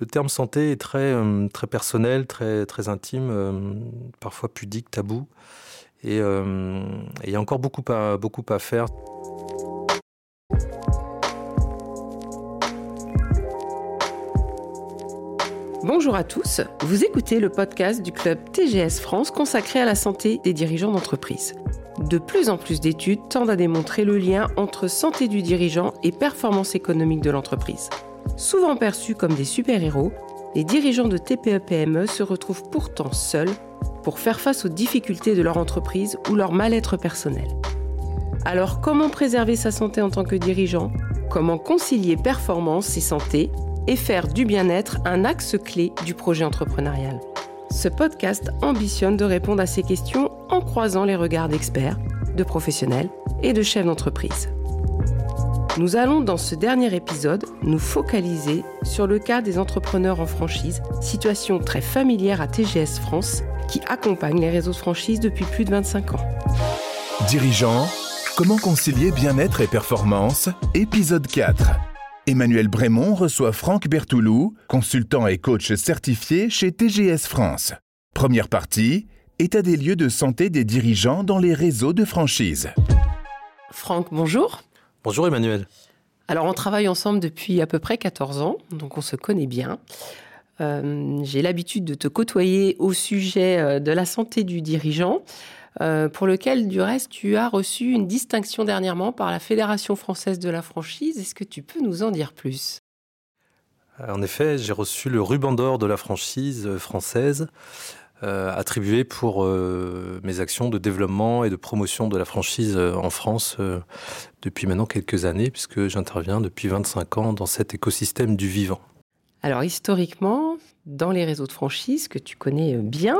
Le terme santé est très, très personnel, très, intime, parfois pudique, tabou. Et il y a encore beaucoup à faire. Bonjour à tous, vous écoutez le podcast du club TGS France consacré à la santé des dirigeants d'entreprise. De plus en plus d'études tendent à démontrer le lien entre santé du dirigeant et performance économique de l'entreprise. Souvent perçus comme des super-héros, les dirigeants de TPE-PME e se retrouvent pourtant seuls pour faire face aux difficultés de leur entreprise ou leur mal-être personnel. Alors comment préserver sa santé en tant que dirigeant? Comment concilier performance et santé et faire du bien-être un axe clé du projet entrepreneurial? Ce podcast ambitionne de répondre à ces questions en croisant les regards d'experts, de professionnels et de chefs d'entreprise. Nous allons dans ce dernier épisode nous focaliser sur le cas des entrepreneurs en franchise, situation très familière à TGS France qui accompagne les réseaux de franchise depuis plus de 25 ans. Dirigeant, comment concilier bien-être et performance? Épisode 4. Emmanuel Brémond reçoit Franck Bertoulou, consultant et coach certifié chez TGS France. Première partie, état des lieux de santé des dirigeants dans les réseaux de franchise. Franck, bonjour. Bonjour Emmanuel. Alors on travaille ensemble depuis à peu près 14 ans, donc on se connaît bien. Euh, j'ai l'habitude de te côtoyer au sujet euh, de la santé du dirigeant. Euh, pour lequel, du reste, tu as reçu une distinction dernièrement par la Fédération française de la franchise. Est-ce que tu peux nous en dire plus? En effet, j'ai reçu le ruban d'or de la franchise française. Euh, attribué pour euh, mes actions de développement et de promotion de la franchise en France depuis maintenant quelques années, puisque j'interviens depuis 25 ans dans cet écosystème du vivant. Alors historiquement, dans les réseaux de franchise que tu connais bien,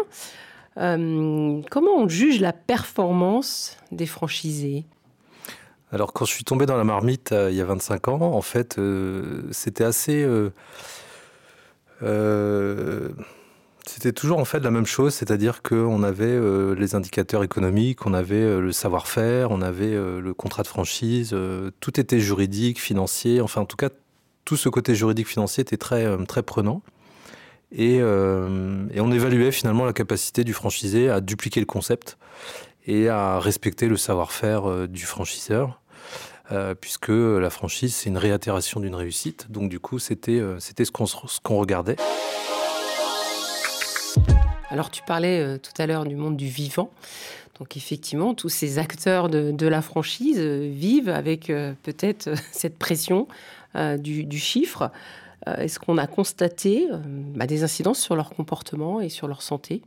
euh, comment on juge la performance des franchisés? Alors quand je suis tombé dans la marmite euh, il y a 25 ans, en fait, euh, c'était assez... c'était toujours en fait la même chose, c'est-à-dire qu'on avait les indicateurs économiques, on avait le savoir-faire, on avait le contrat de franchise, tout était juridique, financier, enfin en tout cas tout ce côté juridique financier était très, très prenant. Euh, et, on évaluait finalement la capacité du franchisé à dupliquer le concept et à respecter le savoir-faire euh, du franchiseur. Euh, puisque la franchise, c'est une réitération d'une réussite. Donc du coup, c'était ce qu'on regardait. Alors tu parlais tout à l'heure du monde du vivant. Donc effectivement, tous ces acteurs de, la franchise vivent avec peut-être cette pression du, chiffre. Euh, est-ce qu'on a constaté euh, bah, des incidences sur leur comportement et sur leur santé?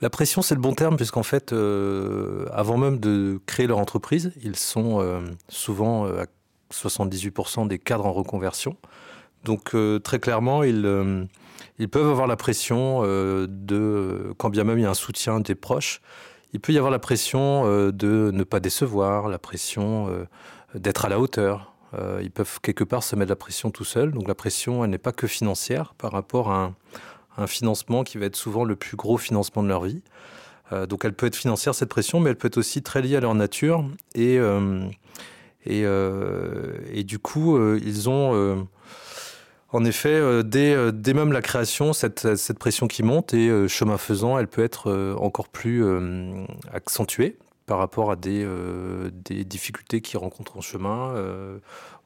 La pression, c'est le bon terme, puisqu'en fait, euh, avant même de créer leur entreprise, ils sont souvent à 78% des cadres en reconversion. Donc, très clairement, ils, ils peuvent avoir la pression de, quand bien même il y a un soutien des proches, il peut y avoir la pression de ne pas décevoir, la pression d'être à la hauteur, euh, ils peuvent quelque part se mettre la pression tout seuls. Donc la pression, elle n'est pas que financière par rapport à un, financement qui va être souvent le plus gros financement de leur vie. Euh, donc elle peut être financière cette pression, mais elle peut être aussi très liée à leur nature. Et, euh, et, du coup, ils ont en effet, dès, dès, même la création, cette, pression qui monte et chemin faisant, elle peut être encore plus accentuée par rapport à des, euh, difficultés qu'ils rencontrent en chemin. Euh,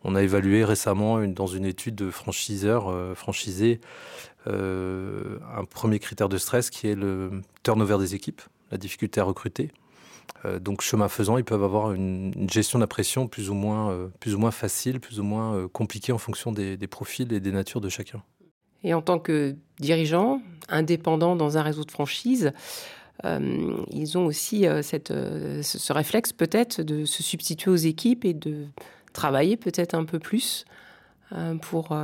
on a évalué récemment dans une étude de franchiseurs euh, franchisés un premier critère de stress qui est le turnover des équipes, la difficulté à recruter. Donc chemin faisant, ils peuvent avoir une, gestion de la pression plus ou moins, plus ou moins facile, plus ou moins compliquée en fonction des, profils et des natures de chacun. Et en tant que dirigeant, indépendant dans un réseau de franchise, euh, ils ont aussi euh, euh, ce réflexe peut-être de se substituer aux équipes et de travailler peut-être un peu plus pour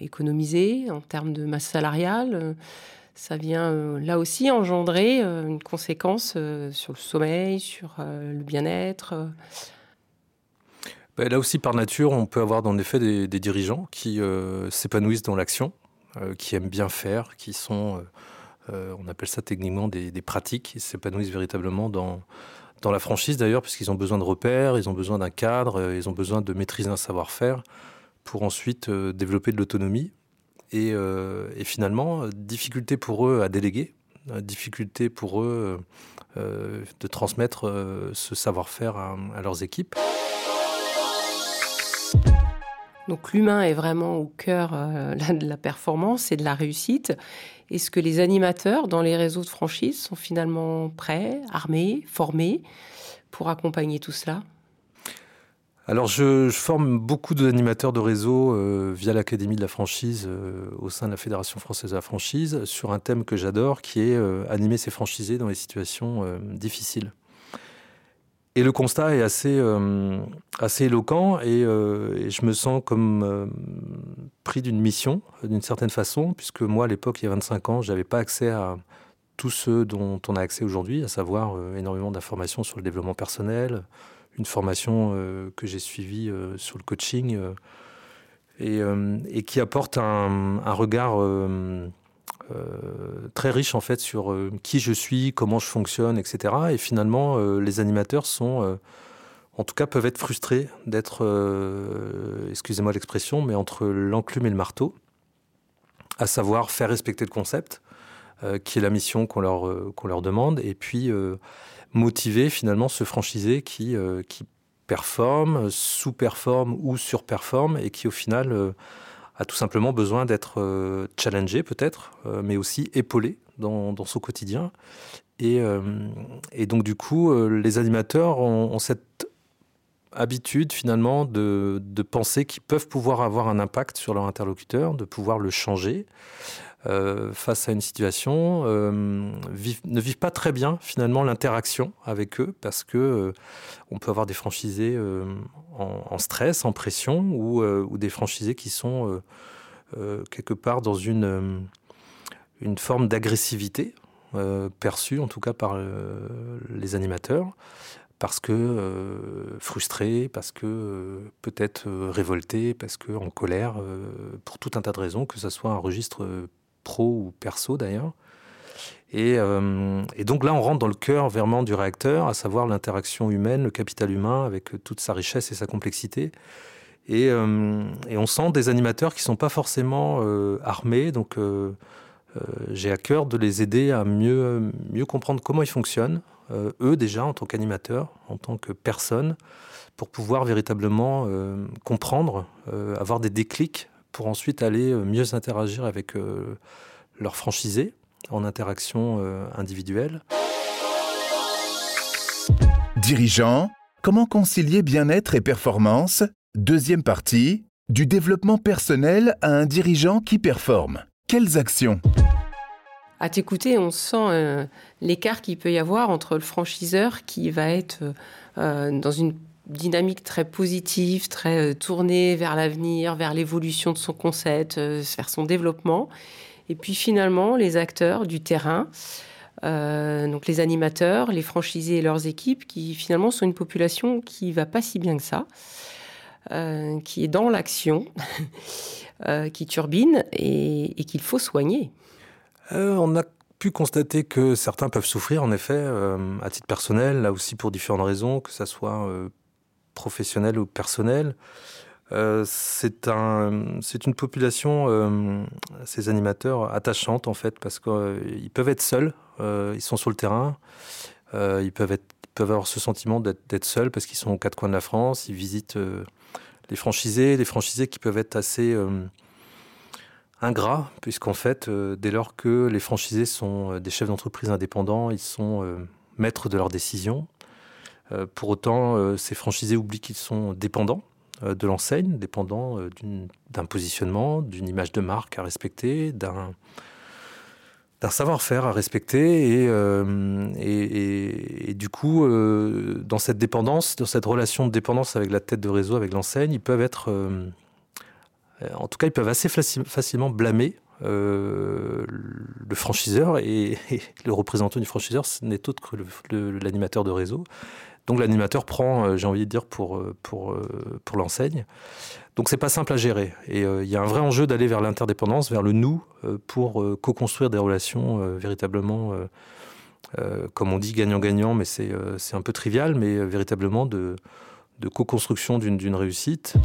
économiser en termes de masse salariale. Ça vient là aussi engendrer une conséquence sur le sommeil, sur le bien-être. Ben, là aussi, par nature, on peut avoir dans effet des, des dirigeants qui s'épanouissent dans l'action, qui aiment bien faire, qui sont euh, on appelle ça techniquement des, pratiques qui s'épanouissent véritablement dans, dans la franchise d'ailleurs, puisqu'ils ont besoin de repères, ils ont besoin d'un cadre, euh, ils ont besoin de maîtriser un savoir-faire pour ensuite euh, développer de l'autonomie Et, et, finalement, difficulté pour eux à déléguer, difficulté pour eux de transmettre ce savoir-faire à, à leurs équipes. Donc l'humain est vraiment au cœur euh, de la performance et de la réussite. Est-ce que les animateurs dans les réseaux de franchise sont finalement prêts, armés, formés pour accompagner tout cela? Alors, je, forme beaucoup d'animateurs de réseau euh, via l'Académie de la franchise euh, au sein de la Fédération française de la franchise sur un thème que j'adore qui est animer ses franchisés dans les situations difficiles. Et le constat est assez, euh, assez éloquent euh, et, je me sens comme euh, pris d'une mission, d'une certaine façon, puisque moi, à l'époque, il y a 25 ans, je n'avais pas accès à tout ce dont on a accès aujourd'hui, à savoir énormément d'informations sur le développement personnel, une formation que j'ai suivie sur le coaching et, et, qui apporte un, regard euh, très riche en fait sur euh, qui je suis, comment je fonctionne, etc. Et finalement, euh, les animateurs sont, en tout cas, peuvent être frustrés d'être, excusez-moi l'expression, mais entre l'enclume et le marteau, à savoir faire respecter le concept, qui est la mission qu'on leur, qu'on leur demande, et puis motiver finalement ce franchisé qui, qui performe, sous-performe ou surperforme, et qui au final a tout simplement besoin d'être euh, challengé peut-être, euh, mais aussi épaulé dans, son quotidien. Et, euh, et, donc du coup, les animateurs ont, cette habitude finalement de, de penser qu'ils peuvent pouvoir avoir un impact sur leur interlocuteur, de pouvoir le changer. Euh, face à une situation euh, ne vivent pas très bien finalement l'interaction avec eux parce que euh, on peut avoir des franchisés en, stress, en pression ou, des franchisés qui sont quelque part dans une, une forme d'agressivité perçue en tout cas par les animateurs parce que frustrés, parce que peut-être révoltés, parce que en colère, pour tout un tas de raisons, que ce soit un registre pro ou perso d'ailleurs. Euh, et, donc là, on rentre dans le cœur vraiment du réacteur, à savoir l'interaction humaine, le capital humain, avec toute sa richesse et sa complexité. Et, euh, on sent des animateurs qui sont pas forcément euh, armés, donc j'ai à cœur de les aider à mieux, mieux comprendre comment ils fonctionnent, eux déjà en tant qu'animateurs, en tant que personnes, pour pouvoir véritablement comprendre, avoir des déclics pour ensuite aller euh, mieux interagir avec euh, leurs franchisés en interaction euh, individuelle. Dirigeant, comment concilier bien-être et performance? Deuxième partie, du développement personnel à un dirigeant qui performe. Quelles actions? À t'écouter, on sent l'écart qu'il peut y avoir entre le franchiseur qui va être dans une dynamique très positive, très euh, tournée vers l'avenir, vers l'évolution de son concept, euh, vers son développement. Et puis finalement, les acteurs du terrain, euh, donc les animateurs, les franchisés et leurs équipes, qui finalement sont une population qui va pas si bien que ça, qui est dans l'action, qui turbine et, qu'il faut soigner. on a pu constater que certains peuvent souffrir, en effet, à titre personnel, là aussi pour différentes raisons, que ça soit professionnel ou personnel. Euh, c'est un, une population, euh, ces animateurs, attachante en fait, parce qu'ils euh, peuvent être seuls, ils sont sur le terrain, ils peuvent, être, peuvent avoir ce sentiment d'être, seuls parce qu'ils sont aux quatre coins de la France, ils visitent les franchisés, les franchisés qui peuvent être assez ingrats, puisqu'en fait, dès lors que les franchisés sont des chefs d'entreprise indépendants, ils sont maîtres de leurs décisions. Euh, pour autant, euh, ces franchisés oublient qu'ils sont dépendants euh, de l'enseigne, dépendants d'un positionnement, d'une image de marque à respecter, d'un savoir-faire à respecter et, du coup dans cette dépendance, dans cette relation de dépendance avec la tête de réseau, avec l'enseigne, ils peuvent être, en tout cas, ils peuvent assez facilement blâmer le franchiseur et, le représentant du franchiseur, n'est autre que l'animateur de réseau. Donc l'animateur prend, euh, j'ai envie de dire, pour, euh, pour, euh, pour l'enseigne. Donc c'est pas simple à gérer. Et il y a un vrai enjeu d'aller vers l'interdépendance, vers le nous, pour co-construire des relations véritablement, comme on dit, gagnant-gagnant, mais c'est un peu trivial, mais véritablement de, de co-construction d'une réussite.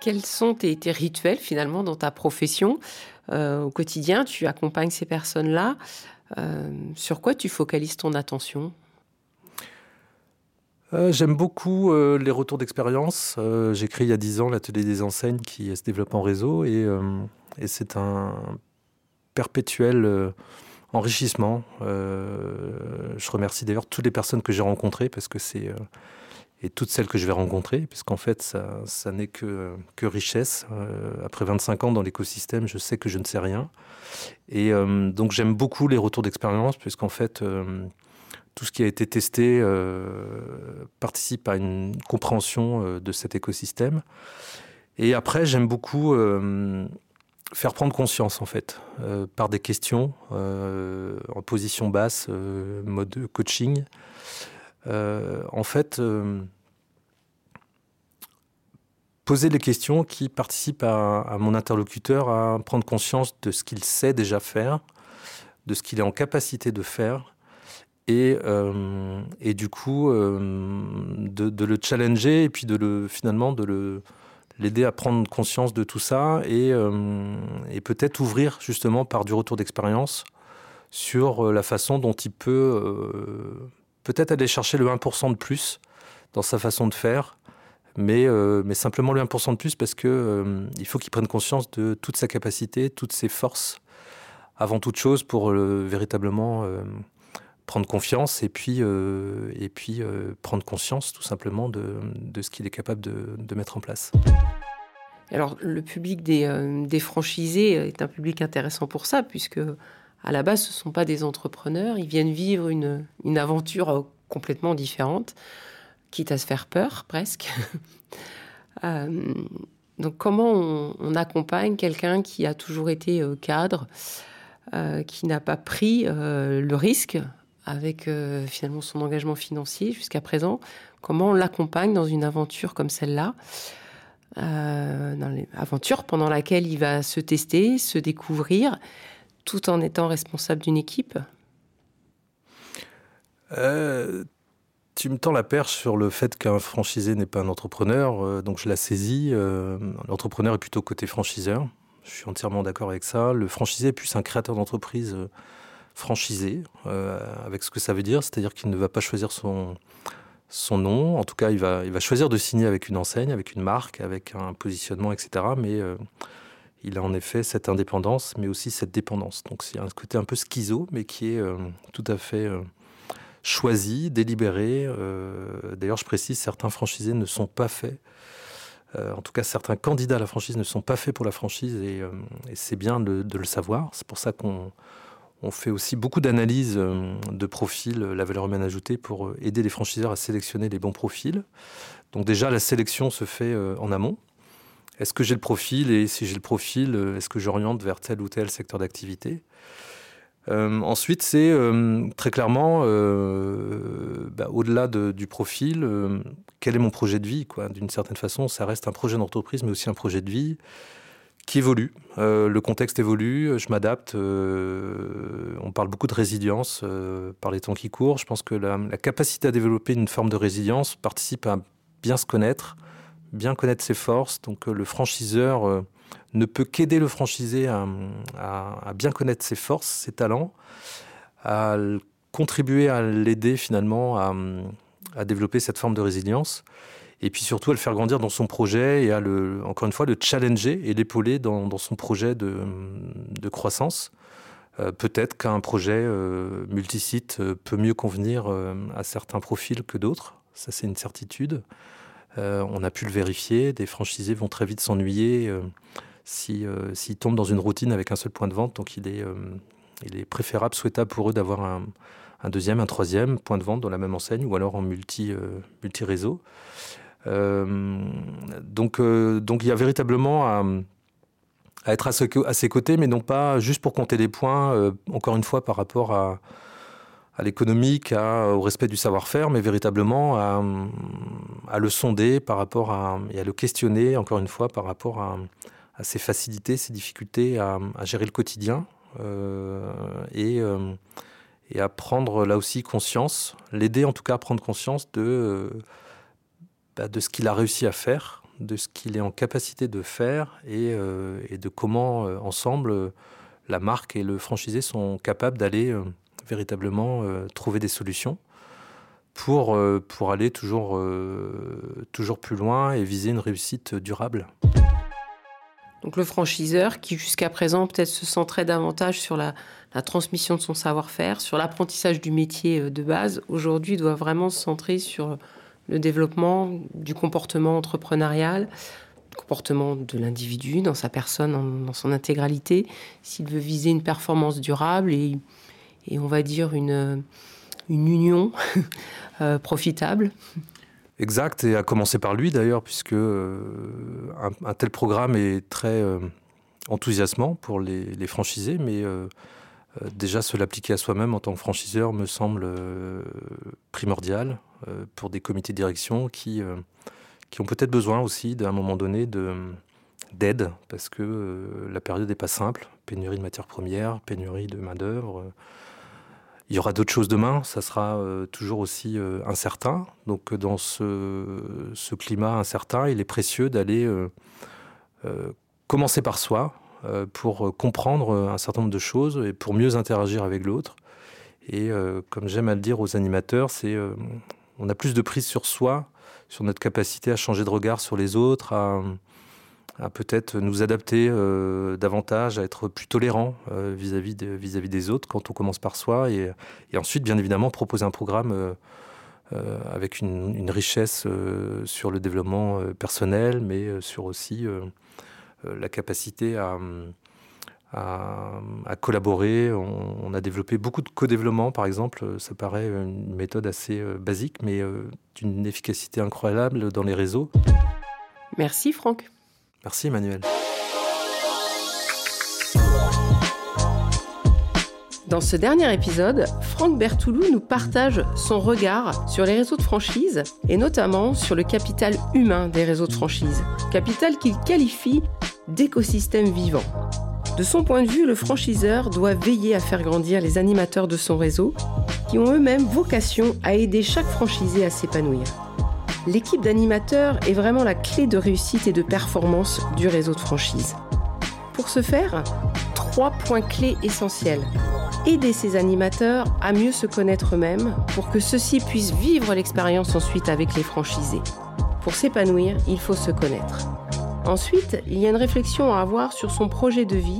Quels sont tes, rituels finalement dans ta profession au quotidien, tu accompagnes ces personnes-là. sur quoi tu focalises ton attention? J'aime beaucoup les retours d'expérience. J'ai créé il y a 10 ans l'atelier des enseignes qui se développe en réseau et, c'est un perpétuel enrichissement. Euh, je remercie d'ailleurs toutes les personnes que j'ai rencontrées parce que c'est euh, et toutes celles que je vais rencontrer, puisqu'en fait, ça, n'est que, richesse. Euh, après 25 ans dans l'écosystème, je sais que je ne sais rien. Et donc, j'aime beaucoup les retours d'expérience, puisqu'en fait, tout ce qui a été testé participe à une compréhension de cet écosystème. Et après, j'aime beaucoup faire prendre conscience en fait euh, par des questions euh, en position basse, euh, mode coaching. en fait, poser les questions qui participent à, mon interlocuteur à prendre conscience de ce qu'il sait déjà faire, de ce qu'il est en capacité de faire. Et, et du coup, de, de, le challenger et puis de le, finalement de l'aider à prendre conscience de tout ça euh, et, peut-être ouvrir justement par du retour d'expérience sur euh, la façon dont il peut euh, peut-être aller chercher le 1% de plus dans sa façon de faire, mais, mais simplement le 1% de plus parce que il faut qu'il prenne conscience de toute sa capacité, toutes ses forces, avant toute chose pour véritablement prendre confiance et puis, euh, et puis euh, prendre conscience tout simplement de, de ce qu'il est capable de, de, mettre en place. Alors le public des, euh, franchisés est un public intéressant pour ça, puisque à la base ce ne sont pas des entrepreneurs, ils viennent vivre une, une aventure complètement différente, quitte à se faire peur presque. donc comment on accompagne quelqu'un qui a toujours été cadre, qui n'a pas pris le risque avec euh, finalement son engagement financier jusqu'à présent, comment on l'accompagne dans une aventure comme celle-là, euh, dans l'aventure pendant laquelle il va se tester, se découvrir, tout en étant responsable d'une équipe? Euh, Tu me tends la perche sur le fait qu'un franchisé n'est pas un entrepreneur, donc je la saisis. L'entrepreneur est plutôt côté franchiseur. Je suis entièrement d'accord avec ça. Le franchisé est plus un créateur d'entreprise franchisé, euh, avec ce que ça veut dire, c'est-à-dire qu'il ne va pas choisir son, son nom, en tout cas il va, il va choisir de signer avec une enseigne, avec une marque, avec un positionnement, etc. Mais euh, il a en effet cette indépendance, mais aussi cette dépendance. Donc c'est un côté un peu schizo, mais qui est euh, tout à fait choisi, délibéré. D'ailleurs, je précise, certains franchisés ne sont pas faits. en tout cas, certains candidats à la franchise ne sont pas faits pour la franchise et, c'est bien de, de, le savoir. C'est pour ça qu'on on fait aussi beaucoup d'analyses euh, de profils, euh, la valeur humaine ajoutée, pour euh, aider les franchiseurs à sélectionner les bons profils. Donc déjà, la sélection se fait en amont. Est-ce que j'ai le profil Et si j'ai le profil, est-ce que j'oriente vers tel ou tel secteur d'activité? Ensuite, c'est très clairement, bah, au-delà du profil, quel est mon projet de vie D'une certaine façon, ça reste un projet d'entreprise, mais aussi un projet de vie qui évolue. Euh, le contexte évolue, je m'adapte. Euh, on parle beaucoup de résilience euh, par les temps qui courent. Je pense que la, capacité à développer une forme de résilience participe à bien se connaître, bien connaître ses forces. Donc le franchiseur ne peut qu'aider le franchisé à, bien connaître ses forces, ses talents, à contribuer à l'aider finalement à, à développer cette forme de résilience et puis surtout à le faire grandir dans son projet et à le, encore une fois, le challenger et l'épauler dans, son projet de, croissance. Euh, peut-être qu'un projet euh, multisite euh, peut mieux convenir à certains profils que d'autres. Ça, c'est une certitude. on a pu le vérifier. Des franchisés vont très vite s'ennuyer s'ils si, tombent dans une routine avec un seul point de vente. Donc, il est, préférable, souhaitable pour eux d'avoir un, deuxième, un troisième point de vente dans la même enseigne ou alors en multi réseau. Euh, donc, euh, donc il y a véritablement à, être à, ses côtés, mais non pas juste pour compter des points, euh, encore une fois, par rapport à, l'économique, au respect du savoir-faire, mais véritablement à, le sonder par rapport à, et à le questionner, encore une fois, par rapport à, ses facilités, ses difficultés à, gérer le quotidien et, à prendre là aussi conscience, l'aider en tout cas à prendre conscience de, bah, de ce qu'il a réussi à faire de ce qu'il est en capacité de faire et, et de comment ensemble la marque et le franchisé sont capables d'aller véritablement trouver des solutions pour, pour aller toujours, toujours plus loin et viser une réussite durable. Donc le franchiseur qui jusqu'à présent peut-être se centrait davantage sur la, transmission de son savoir-faire, sur l'apprentissage du métier euh, de base, aujourd'hui doit vraiment se centrer sur le développement du comportement entrepreneurial, du comportement de l'individu dans sa personne, dans son intégralité, s'il veut viser une performance durable et, on va dire une, une union euh, profitable. Exact, et à commencer par lui d'ailleurs, puisque euh, un, tel programme est très euh, enthousiasmant pour les, franchisés, mais déjà se l'appliquer à soi-même en tant que franchiseur me semble primordial pour des comités de direction qui, qui ont peut-être besoin aussi d'un moment donné d'aide, parce que la période n'est pas simple, pénurie de matières premières, pénurie de main-d'œuvre il y aura d'autres choses demain, ça sera euh, toujours aussi euh, incertain. Donc euh, dans ce, climat incertain, il est précieux d'aller commencer par soi pour comprendre un certain nombre de choses et pour mieux interagir avec l'autre. Et comme j'aime à le dire aux animateurs, c'est on a plus de prise sur soi, sur notre capacité à changer de regard sur les autres, à, peut-être nous adapter euh, davantage, à être plus tolérant euh, vis-à-vis vis-à-vis des autres quand on commence par soi et, ensuite bien évidemment proposer un programme euh, avec une, richesse sur le développement personnel mais sur aussi la capacité à, à, collaborer. On, a développé beaucoup de co-développement par exemple, ça paraît une méthode assez basique mais d'une efficacité incroyable dans les réseaux. Merci Franck. Merci Emmanuel. Dans ce dernier épisode, Franck Bertoulou nous partage son regard sur les réseaux de franchise et notamment sur le capital humain des réseaux de franchise, capital qu'il qualifie d'écosystème vivant. De son point de vue, le franchiseur doit veiller à faire grandir les animateurs de son réseau qui ont eux-mêmes vocation à aider chaque franchisé à s'épanouir. L'équipe d'animateurs est vraiment la clé de réussite et de performance du réseau de franchise. Pour ce faire, trois points clés essentiels. Aider ces animateurs à mieux se connaître eux-mêmes pour que ceux-ci puissent vivre l'expérience ensuite avec les franchisés. Pour s'épanouir, il faut se connaître. Ensuite, il y a une réflexion à avoir sur son projet de vie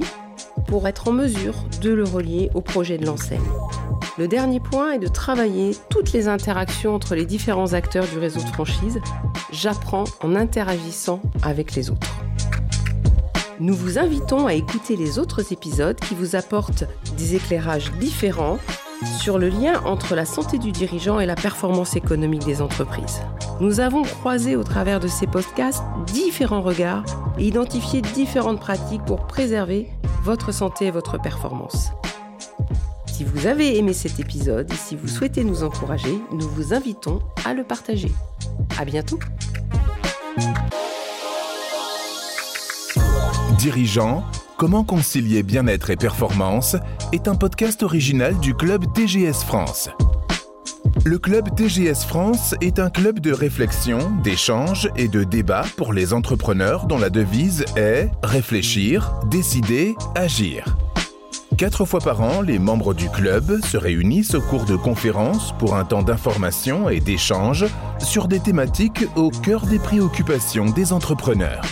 pour être en mesure de le relier au projet de l'enseigne. Le dernier point est de travailler toutes les interactions entre les différents acteurs du réseau de franchise. J'apprends en interagissant avec les autres. Nous vous invitons à écouter les autres épisodes qui vous apportent des éclairages différents sur le lien entre la santé du dirigeant et la performance économique des entreprises. Nous avons croisé au travers de ces podcasts différents regards et identifié différentes pratiques pour préserver votre santé et votre performance. Si vous avez aimé cet épisode et si vous souhaitez nous encourager, nous vous invitons à le partager. À bientôt. Dirigeant, comment concilier bien-être et performance est un podcast original du club TGS France. Le club TGS France est un club de réflexion, d'échange et de débat pour les entrepreneurs dont la devise est réfléchir, décider, agir. Quatre fois par an, les membres du club se réunissent au cours de conférences pour un temps d'information et d'échange sur des thématiques au cœur des préoccupations des entrepreneurs.